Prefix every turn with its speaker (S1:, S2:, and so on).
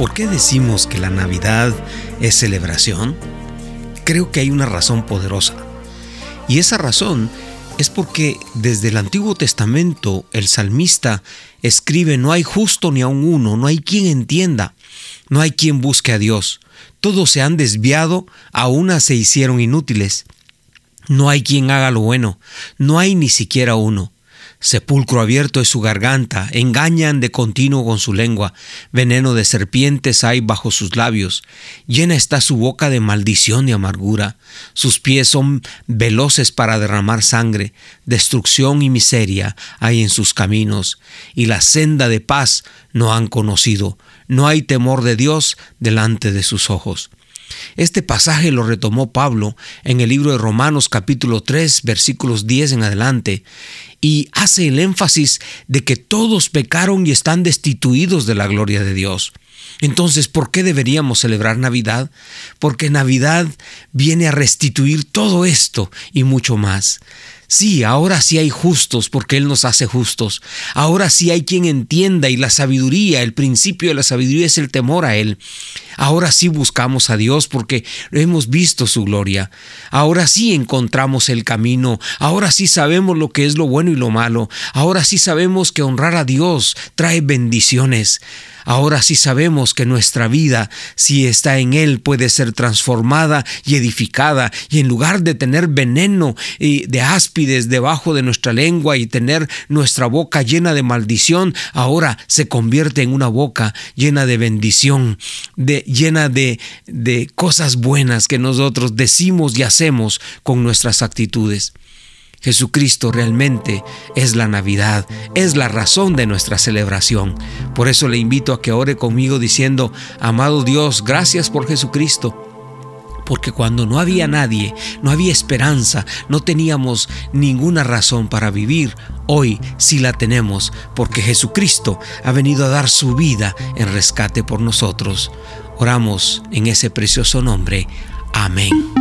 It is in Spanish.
S1: ¿Por qué decimos que la Navidad es celebración? Creo que hay una razón poderosa. Y esa razón es porque desde el Antiguo Testamento el salmista escribe, no hay justo ni aun uno, no hay quien entienda, no hay quien busque a Dios. Todos se han desviado, a se hicieron inútiles. No hay quien haga lo bueno, no hay ni siquiera uno. Sepulcro abierto es su garganta, engañan de continuo con su lengua, veneno de serpientes hay bajo sus labios, llena está su boca de maldición y amargura, sus pies son veloces para derramar sangre, destrucción y miseria hay en sus caminos, y la senda de paz no han conocido, no hay temor de Dios delante de sus ojos. Este pasaje lo retomó Pablo en el libro de Romanos capítulo 3 versículos 10 en adelante y hace el énfasis de que todos pecaron y están destituidos de la gloria de Dios. Entonces, ¿por qué deberíamos celebrar Navidad? Porque Navidad viene a restituir todo esto y mucho más. Sí, ahora sí hay justos porque Él nos hace justos. Ahora sí hay quien entienda y la sabiduría, el principio de la sabiduría es el temor a Él. Ahora sí buscamos a Dios porque hemos visto su gloria. Ahora sí encontramos el camino. Ahora sí sabemos lo que es lo bueno y lo malo. Ahora sí sabemos que honrar a Dios trae bendiciones. Ahora sí sabemos que nuestra vida, si está en Él, puede ser transformada y edificada, y en lugar de tener veneno y de áspides debajo de nuestra lengua y tener nuestra boca llena de maldición, ahora se convierte en una boca llena de bendición, de, llena de, de cosas buenas que nosotros decimos y hacemos con nuestras actitudes. Jesucristo realmente es la Navidad, es la razón de nuestra celebración. Por eso le invito a que ore conmigo diciendo, amado Dios, gracias por Jesucristo porque cuando no había nadie, no había esperanza, no teníamos ninguna razón para vivir, hoy sí la tenemos, porque Jesucristo ha venido a dar su vida en rescate por nosotros. Oramos en ese precioso nombre. Amén.